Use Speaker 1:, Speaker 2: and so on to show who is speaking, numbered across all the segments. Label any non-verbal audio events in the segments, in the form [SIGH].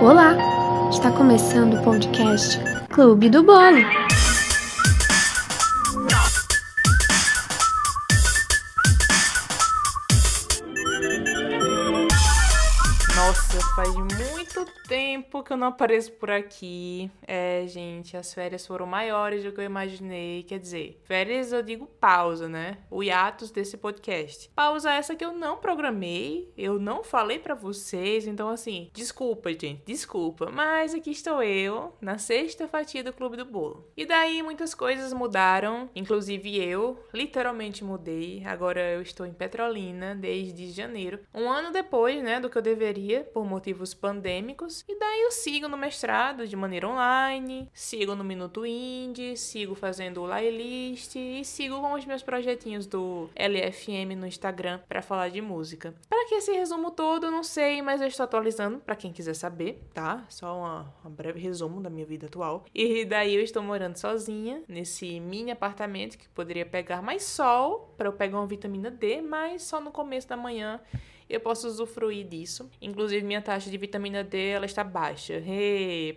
Speaker 1: Olá! Está começando o podcast Clube do Bolo.
Speaker 2: Nossa, faz muito tempo que eu não apareço por aqui. É, gente, as férias foram maiores do que eu imaginei. Quer dizer, férias eu digo pausa, né? O hiatus desse podcast. Pausa essa que eu não programei, eu não falei para vocês. Então, assim, desculpa, gente, desculpa. Mas aqui estou eu, na sexta fatia do Clube do Bolo. E daí muitas coisas mudaram, inclusive eu, literalmente mudei. Agora eu estou em Petrolina desde janeiro. Um ano depois, né, do que eu deveria por motivos pandêmicos. E daí eu sigo no mestrado de maneira online, sigo no Minuto Indie, sigo fazendo o playlist e sigo com os meus projetinhos do LFM no Instagram para falar de música. Para que esse resumo todo, não sei, mas eu estou atualizando para quem quiser saber, tá? Só uma, um breve resumo da minha vida atual. E daí eu estou morando sozinha nesse mini apartamento que poderia pegar mais sol para eu pegar uma vitamina D, mas só no começo da manhã eu posso usufruir disso. Inclusive, minha taxa de vitamina D ela está baixa.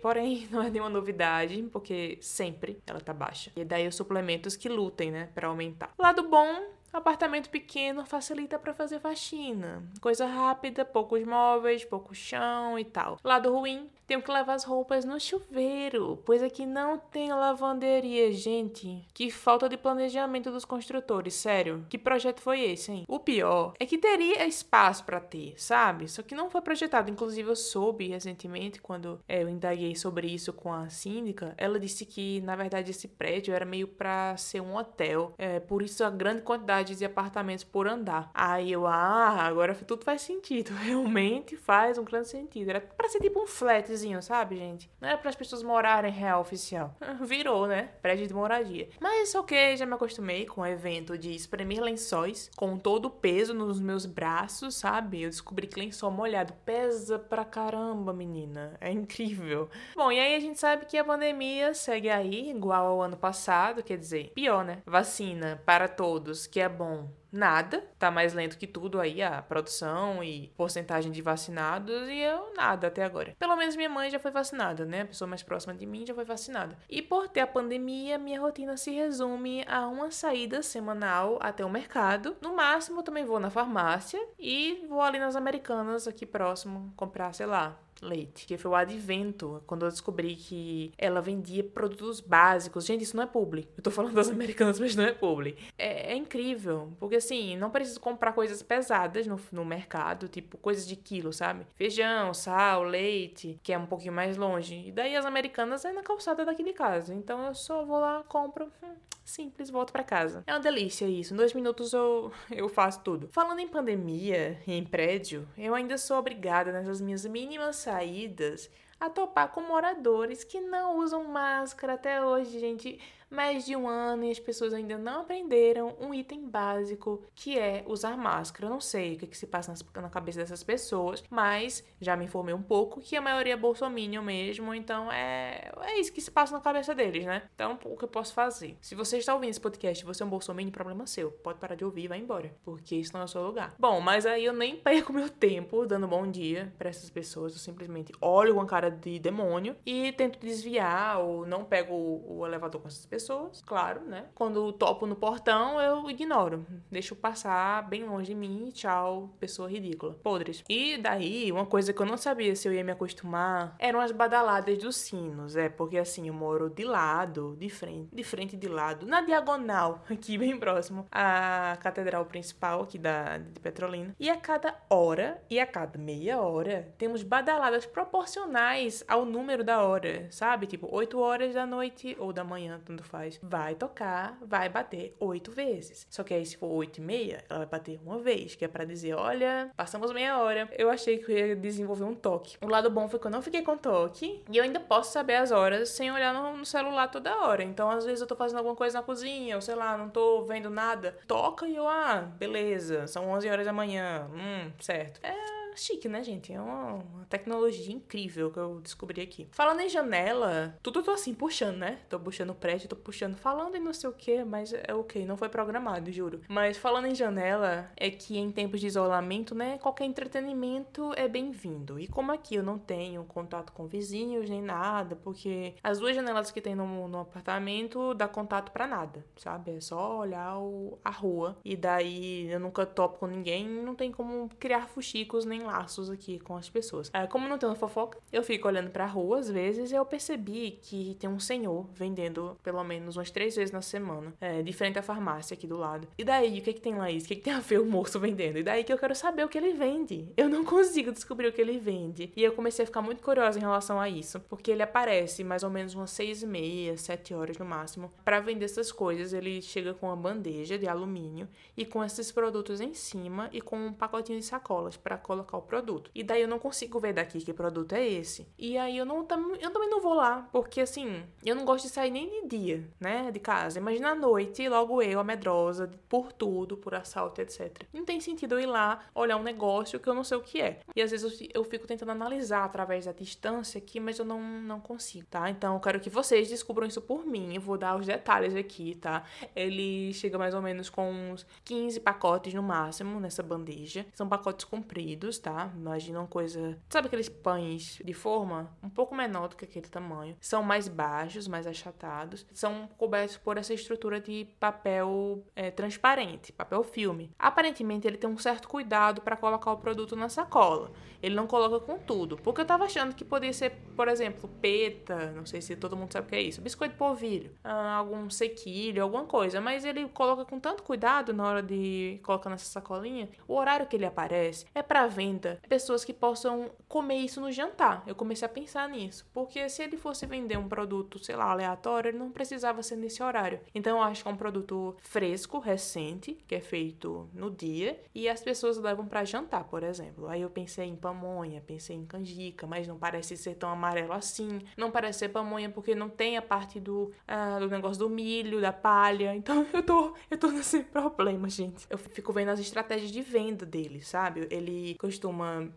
Speaker 2: Porém, [LAUGHS] não é nenhuma novidade, porque sempre ela está baixa. E daí os suplementos que lutem, né, para aumentar. Lado bom, Apartamento pequeno facilita para fazer faxina. Coisa rápida, poucos móveis, pouco chão e tal. Lado ruim, tenho que lavar as roupas no chuveiro, pois aqui não tem lavanderia, gente. Que falta de planejamento dos construtores, sério. Que projeto foi esse, hein? O pior é que teria espaço para ter, sabe? Só que não foi projetado. Inclusive, eu soube recentemente, quando é, eu indaguei sobre isso com a síndica, ela disse que, na verdade, esse prédio era meio para ser um hotel. É, por isso, a grande quantidade de apartamentos por andar. Aí eu, ah, agora tudo faz sentido. [LAUGHS] Realmente faz um grande sentido. Era pra ser tipo um flat sabe, gente? Não é para as pessoas morarem real oficial. [LAUGHS] Virou, né? Prédio de moradia. Mas ok, já me acostumei com o evento de espremer lençóis com todo o peso nos meus braços, sabe? Eu descobri que lençol molhado pesa pra caramba, menina. É incrível. Bom, e aí a gente sabe que a pandemia segue aí, igual ao ano passado, quer dizer, pior, né? Vacina para todos, que é bom nada, tá mais lento que tudo aí a produção e porcentagem de vacinados e eu nada até agora. Pelo menos minha mãe já foi vacinada, né? A pessoa mais próxima de mim já foi vacinada. E por ter a pandemia, minha rotina se resume a uma saída semanal até o mercado. No máximo, também vou na farmácia e vou ali nas Americanas aqui próximo comprar, sei lá, leite, que foi o advento, quando eu descobri que ela vendia produtos básicos. Gente, isso não é publi. Eu tô falando das [LAUGHS] americanas, mas não é publi. É, é incrível, porque assim, não preciso comprar coisas pesadas no, no mercado, tipo coisas de quilo, sabe? Feijão, sal, leite, que é um pouquinho mais longe. E daí as americanas é na calçada daqui de casa. Então eu só vou lá, compro. Hum, simples, volto para casa. É uma delícia isso. Em dois minutos eu, eu faço tudo. Falando em pandemia e em prédio, eu ainda sou obrigada nessas minhas mínimas saídas a topar com moradores que não usam máscara até hoje, gente mais de um ano e as pessoas ainda não aprenderam um item básico que é usar máscara. Eu não sei o que, que se passa na cabeça dessas pessoas, mas já me informei um pouco que a maioria é bolsominion mesmo, então é, é isso que se passa na cabeça deles, né? Então, o que eu posso fazer? Se você está ouvindo esse podcast e você é um bolsominion, problema seu. Pode parar de ouvir e vai embora, porque isso não é o seu lugar. Bom, mas aí eu nem [LAUGHS] perco meu tempo dando bom dia para essas pessoas, eu simplesmente olho com a cara de demônio e tento desviar ou não pego o, elevador com essas pessoas pessoas, claro, né? Quando topo no portão, eu ignoro. Deixo passar bem longe de mim tchau, pessoa ridícula. Podres. E daí, uma coisa que eu não sabia se eu ia me acostumar eram as badaladas dos sinos. É, porque assim, eu moro de lado, de frente, de frente de lado, na diagonal, [LAUGHS] aqui bem próximo à catedral principal aqui da, de Petrolina. E a cada hora e a cada meia hora, temos badaladas proporcionais ao número da hora, sabe? Tipo, 8 horas da noite ou da manhã, tanto faz vai tocar, vai bater oito vezes. Só que aí, se for oito e meia, ela vai bater uma vez, que é para dizer: olha, passamos meia hora. Eu achei que eu ia desenvolver um toque. O lado bom foi que eu não fiquei com toque e eu ainda posso saber as horas sem olhar no, no celular toda hora. Então, às vezes, eu tô fazendo alguma coisa na cozinha, ou sei lá, não tô vendo nada. Toca e eu, ah, beleza, são 11 horas da manhã. Hum, certo. É chique, né, gente? É uma, uma, tecnologia incrível que eu descobri aqui. Falando em janela, tudo eu tô assim, puxando, né? Tô puxando o prédio, tô puxando, falando e não sei o que, mas é ok, não foi programado, juro. Mas falando em janela, é que em tempos de isolamento, né, qualquer entretenimento é bem-vindo. E como aqui eu não tenho contato com vizinhos nem nada, porque as duas janelas que tem no, no apartamento dá contato para nada, sabe? É só olhar o, a rua. E daí eu nunca topo com ninguém, não tem como criar fuxicos nem laços aqui com as pessoas. É, como não tenho fofoca, eu fico olhando pra rua às vezes e eu percebi que tem um senhor vendendo pelo menos umas três vezes na semana, é, de frente à farmácia aqui do lado. E daí, o que que tem lá isso? O que que tem a ver o moço vendendo? E daí que eu quero saber o que ele vende. Eu não [LAUGHS] consigo descobrir o que ele vende. E eu comecei a ficar muito curiosa em relação a isso, porque ele aparece mais ou menos umas seis e meia, sete horas no máximo, para vender essas coisas. Ele chega com uma bandeja de alumínio e com esses produtos em cima e com um pacotinho de sacolas para colocar o produto. E daí eu não consigo ver daqui que produto é esse. E aí eu não eu também não vou lá, porque assim, eu não gosto de sair nem de dia, né, de casa. Imagina a noite, logo eu, a medrosa, por tudo, por assalto, etc. Não tem sentido eu ir lá olhar um negócio que eu não sei o que é. E às vezes eu, eu fico tentando analisar através da distância aqui, mas eu não, não consigo, tá? Então eu quero que vocês descubram isso por mim. Eu vou dar os detalhes aqui, tá? Ele chega mais ou menos com uns 15 pacotes no máximo nessa bandeja. São pacotes compridos, tá? Imagina uma coisa. Sabe aqueles pães de forma um pouco menor do que aquele tamanho? São mais baixos, mais achatados. São cobertos por essa estrutura de papel é, transparente, papel filme. Aparentemente ele tem um certo cuidado para colocar o produto na sacola. Ele não coloca com tudo. Porque eu tava achando que poderia ser, por exemplo, peta, não sei se todo mundo sabe o que é isso, biscoito polvilho, ah, algum sequilho, alguma coisa. Mas ele coloca com tanto cuidado na hora de colocar nessa sacolinha. O horário que ele aparece é para venda pessoas que possam comer isso no jantar. Eu comecei a pensar nisso. Porque se ele fosse vender um produto, sei lá, aleatório, ele não precisava ser nesse horário. Então eu acho que é um produto fresco, recente, que é feito no dia. E as pessoas levam para jantar, por exemplo. Aí eu pensei em pamonha, pensei em canjica, mas não parece ser tão amarelo assim. Não parece ser pamonha porque não tem a parte do, ah, do negócio do milho, da palha. Então [LAUGHS] eu tô, eu tô nesse [LAUGHS] problema, gente. Eu fico vendo as estratégias de venda dele, sabe? Ele costuma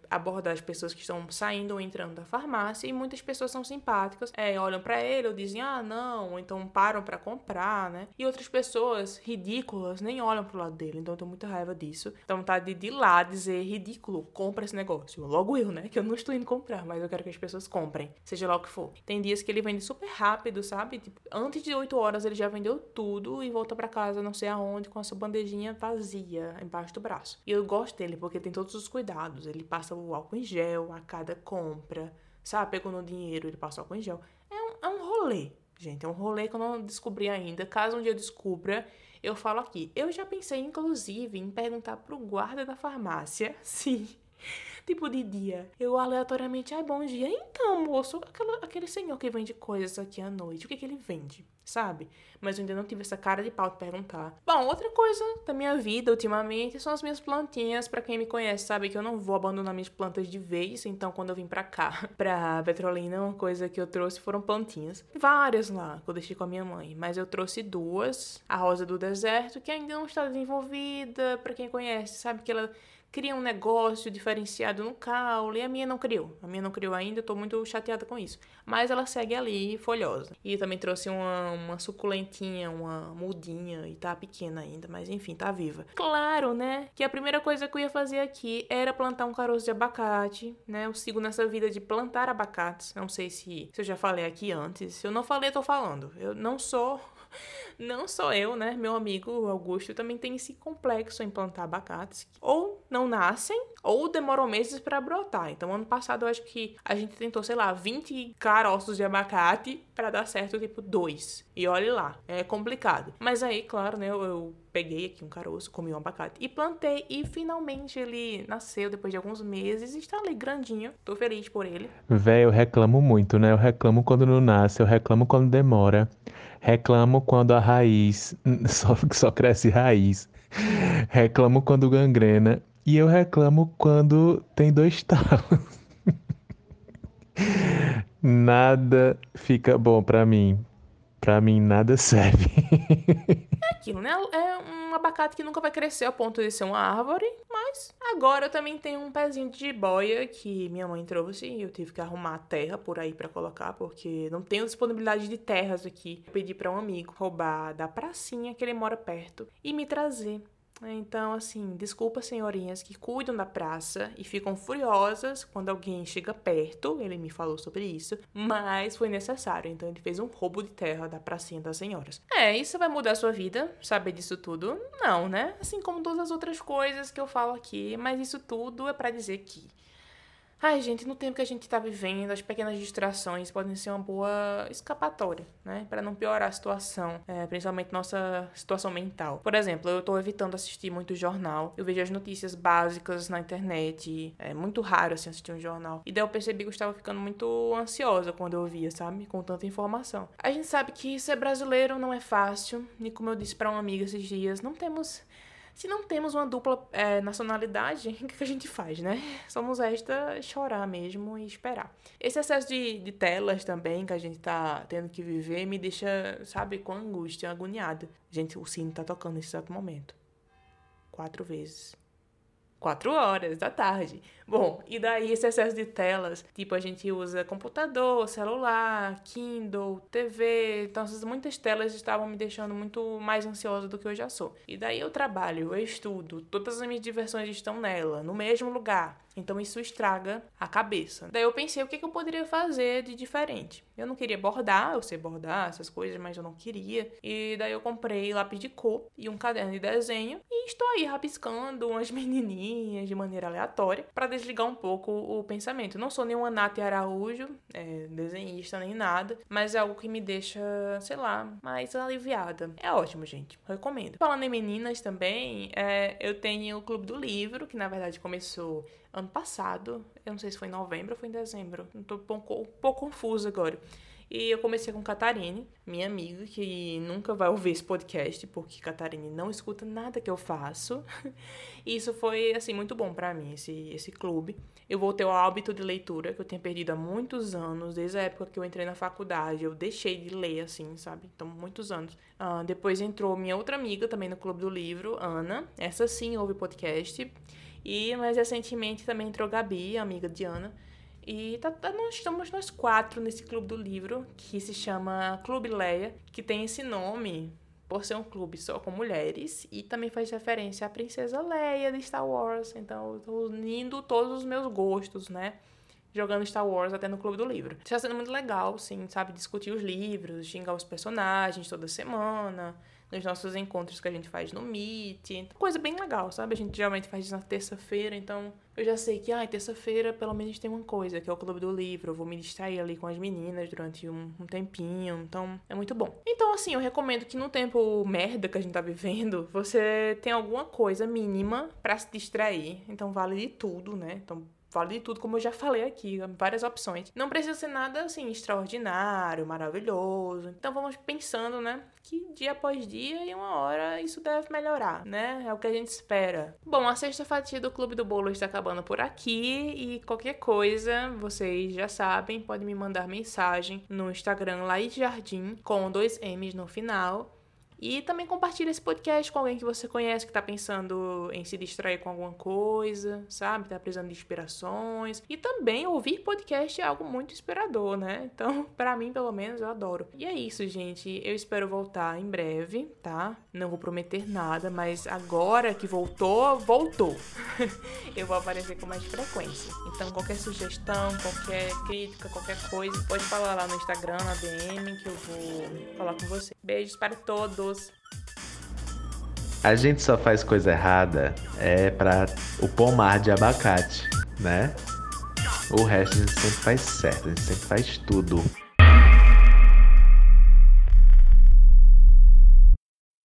Speaker 2: abordar as pessoas que estão saindo ou entrando da farmácia e muitas pessoas são simpáticas, é, olham para ele ou dizem, ah, não, ou então param para comprar, né? E outras pessoas ridículas nem olham pro lado dele, então eu tô muita raiva disso. Então tá de, de lá dizer ridículo, compra esse negócio. Logo eu, né? Que eu não estou indo comprar, mas eu quero que as pessoas comprem, seja lá o que for. Tem dias que ele vende super rápido, sabe? Tipo, antes de 8 horas ele já vendeu tudo e volta para casa, não sei aonde, com a sua bandejinha vazia embaixo do braço. E eu gosto dele porque tem todos os cuidados. Ele passa o álcool em gel a cada compra, sabe? Pegou no dinheiro, ele passa o álcool em gel. É um, é um rolê, gente. É um rolê que eu não descobri ainda. Caso um dia eu descubra, eu falo aqui. Eu já pensei, inclusive, em perguntar pro guarda da farmácia [LAUGHS] se tipo de dia. Eu aleatoriamente, ai, bom dia. Então, moço, aquela, aquele senhor que vende coisas aqui à noite, o que, que ele vende? Sabe? Mas eu ainda não tive essa cara de pau de perguntar. Bom, outra coisa da minha vida ultimamente são as minhas plantinhas. Para quem me conhece, sabe que eu não vou abandonar minhas plantas de vez. Então, quando eu vim pra cá, [LAUGHS] pra Petrolina, uma coisa que eu trouxe foram plantinhas. Várias lá, que eu deixei com a minha mãe. Mas eu trouxe duas. A rosa do deserto, que ainda não está desenvolvida. Para quem conhece, sabe que ela cria um negócio diferenciado no caule. E a minha não criou. A minha não criou ainda, eu tô muito chateada com isso. Mas ela segue ali, folhosa. E também trouxe uma, uma suculentinha, uma mudinha, e tá pequena ainda, mas enfim, tá viva. Claro, né, que a primeira coisa que eu ia fazer aqui era plantar um caroço de abacate, né? Eu sigo nessa vida de plantar abacates. Não sei se, se eu já falei aqui antes. Se eu não falei, eu tô falando. Eu não sou [LAUGHS] não só eu, né? Meu amigo Augusto também tem esse complexo em plantar abacates. Ou não nascem, ou demoram meses para brotar. Então, ano passado, eu acho que a gente tentou, sei lá, 20 caroços de abacate para dar certo, tipo, dois. E olhe lá, é complicado. Mas aí, claro, né? eu, peguei aqui um caroço, comi um abacate e plantei. E finalmente ele nasceu depois de alguns meses e está ali grandinho. Tô feliz por ele.
Speaker 3: Véi, eu reclamo muito, né? Eu reclamo quando não nasce, eu reclamo quando demora. Reclamo quando a raiz [LAUGHS] só, só cresce raiz. [LAUGHS] Reclamo quando gangrena. E eu reclamo quando tem dois talos. [LAUGHS] nada fica bom para mim. Para mim nada serve. [LAUGHS]
Speaker 2: aquilo, né? É um abacate que nunca vai crescer ao ponto de ser uma árvore, mas agora eu também tenho um pezinho de jiboia que minha mãe trouxe e eu tive que arrumar terra por aí para colocar, porque não tenho disponibilidade de terras aqui. Eu pedi para um amigo roubar da pracinha que ele mora perto e me trazer. Então, assim, desculpa, senhorinhas que cuidam da praça e ficam furiosas quando alguém chega perto. Ele me falou sobre isso, mas foi necessário. Então, ele fez um roubo de terra da pracinha das senhoras. É, isso vai mudar a sua vida, saber disso tudo? Não, né? Assim como todas as outras coisas que eu falo aqui, mas isso tudo é para dizer que Ai, gente, no tempo que a gente tá vivendo, as pequenas distrações podem ser uma boa escapatória, né? Para não piorar a situação, é, principalmente nossa situação mental. Por exemplo, eu tô evitando assistir muito jornal. Eu vejo as notícias básicas na internet. É muito raro, assim, assistir um jornal. E daí eu percebi que eu estava ficando muito ansiosa quando eu via, sabe? Com tanta informação. A gente sabe que ser brasileiro não é fácil. E como eu disse para uma amiga esses dias, não temos se não temos uma dupla é, nacionalidade, [LAUGHS] o que a gente faz, né? Somos esta chorar mesmo e esperar. Esse excesso de, de telas também que a gente tá tendo que viver me deixa, sabe, com angústia, agoniada. Gente, o sino tá tocando nesse exato momento. Quatro vezes. Quatro horas da tarde. Bom, e daí esse excesso de telas, tipo, a gente usa computador, celular, Kindle, TV, então essas muitas telas estavam me deixando muito mais ansiosa do que eu já sou. E daí eu trabalho, eu estudo, todas as minhas diversões estão nela, no mesmo lugar. Então isso estraga a cabeça. Daí eu pensei o que, eu poderia fazer de diferente. Eu não queria bordar, eu sei bordar essas coisas, mas eu não queria. E daí eu comprei lápis de cor e um caderno de desenho e estou aí rabiscando umas [LAUGHS] menininhas de maneira aleatória para desligar um pouco o pensamento. não sou nenhuma Nath Araújo, é, desenhista nem nada, mas é algo que me deixa, sei lá, mais aliviada. É ótimo, gente. Recomendo. Falando em meninas também, é, eu tenho o Clube do Livro, que na verdade começou ano passado. Eu não sei se foi em novembro ou foi em dezembro. Tô um pouco, um pouco confusa agora. E eu comecei com Catarine, minha amiga, que nunca vai ouvir esse podcast, porque Catarine não escuta nada que eu faço. E [LAUGHS] isso foi, assim, muito bom para mim, esse, esse clube. Eu voltei ao hábito de leitura, que eu tinha perdido há muitos anos, desde a época que eu entrei na faculdade. Eu deixei de ler, assim, sabe? Então, muitos anos. Uh, depois entrou minha outra amiga também no Clube do Livro, Ana. Essa sim ouve podcast. E mais recentemente também entrou Gabi, amiga de Ana. E tá, tá, nós estamos nós quatro nesse clube do livro, que se chama Clube Leia, que tem esse nome por ser um clube só com mulheres e também faz referência à princesa Leia de Star Wars. Então, eu tô unindo todos os meus gostos, né? Jogando Star Wars até no Clube do Livro. Está sendo muito legal, sim, sabe? Discutir os livros, xingar os personagens toda semana nos nossos encontros que a gente faz no Meet. Coisa bem legal, sabe? A gente geralmente faz na terça-feira, então eu já sei que, ah, terça-feira pelo menos tem uma coisa, que é o Clube do Livro. Eu vou me distrair ali com as meninas durante um, um tempinho, então é muito bom. Então, assim, eu recomendo que no tempo merda que a gente tá vivendo, você tenha alguma coisa mínima para se distrair. Então, vale de tudo, né? Então, Vale de tudo, como eu já falei aqui, várias opções. Não precisa ser nada assim extraordinário, maravilhoso. Então vamos pensando, né, que dia após dia e uma hora isso deve melhorar, né? É o que a gente espera. Bom, a sexta fatia do Clube do Bolo está acabando por aqui e qualquer coisa, vocês já sabem, pode me mandar mensagem no Instagram Laís Jardim com dois M's no final e também compartilha esse podcast com alguém que você conhece que tá pensando em se distrair com alguma coisa, sabe? Tá precisando de inspirações. E também ouvir podcast é algo muito inspirador, né? Então, [LAUGHS] para mim, pelo menos, eu adoro. E é isso, gente. Eu espero voltar em breve, tá? Não vou prometer nada, mas agora que voltou, voltou. [LAUGHS] eu vou aparecer com mais frequência. Então, qualquer sugestão, qualquer crítica, qualquer coisa, pode falar lá no Instagram, na DM, que eu vou falar com você. Beijos para todos.
Speaker 3: A gente só faz coisa errada é para o pomar de abacate, né? O resto a gente sempre faz certo, a gente sempre faz tudo.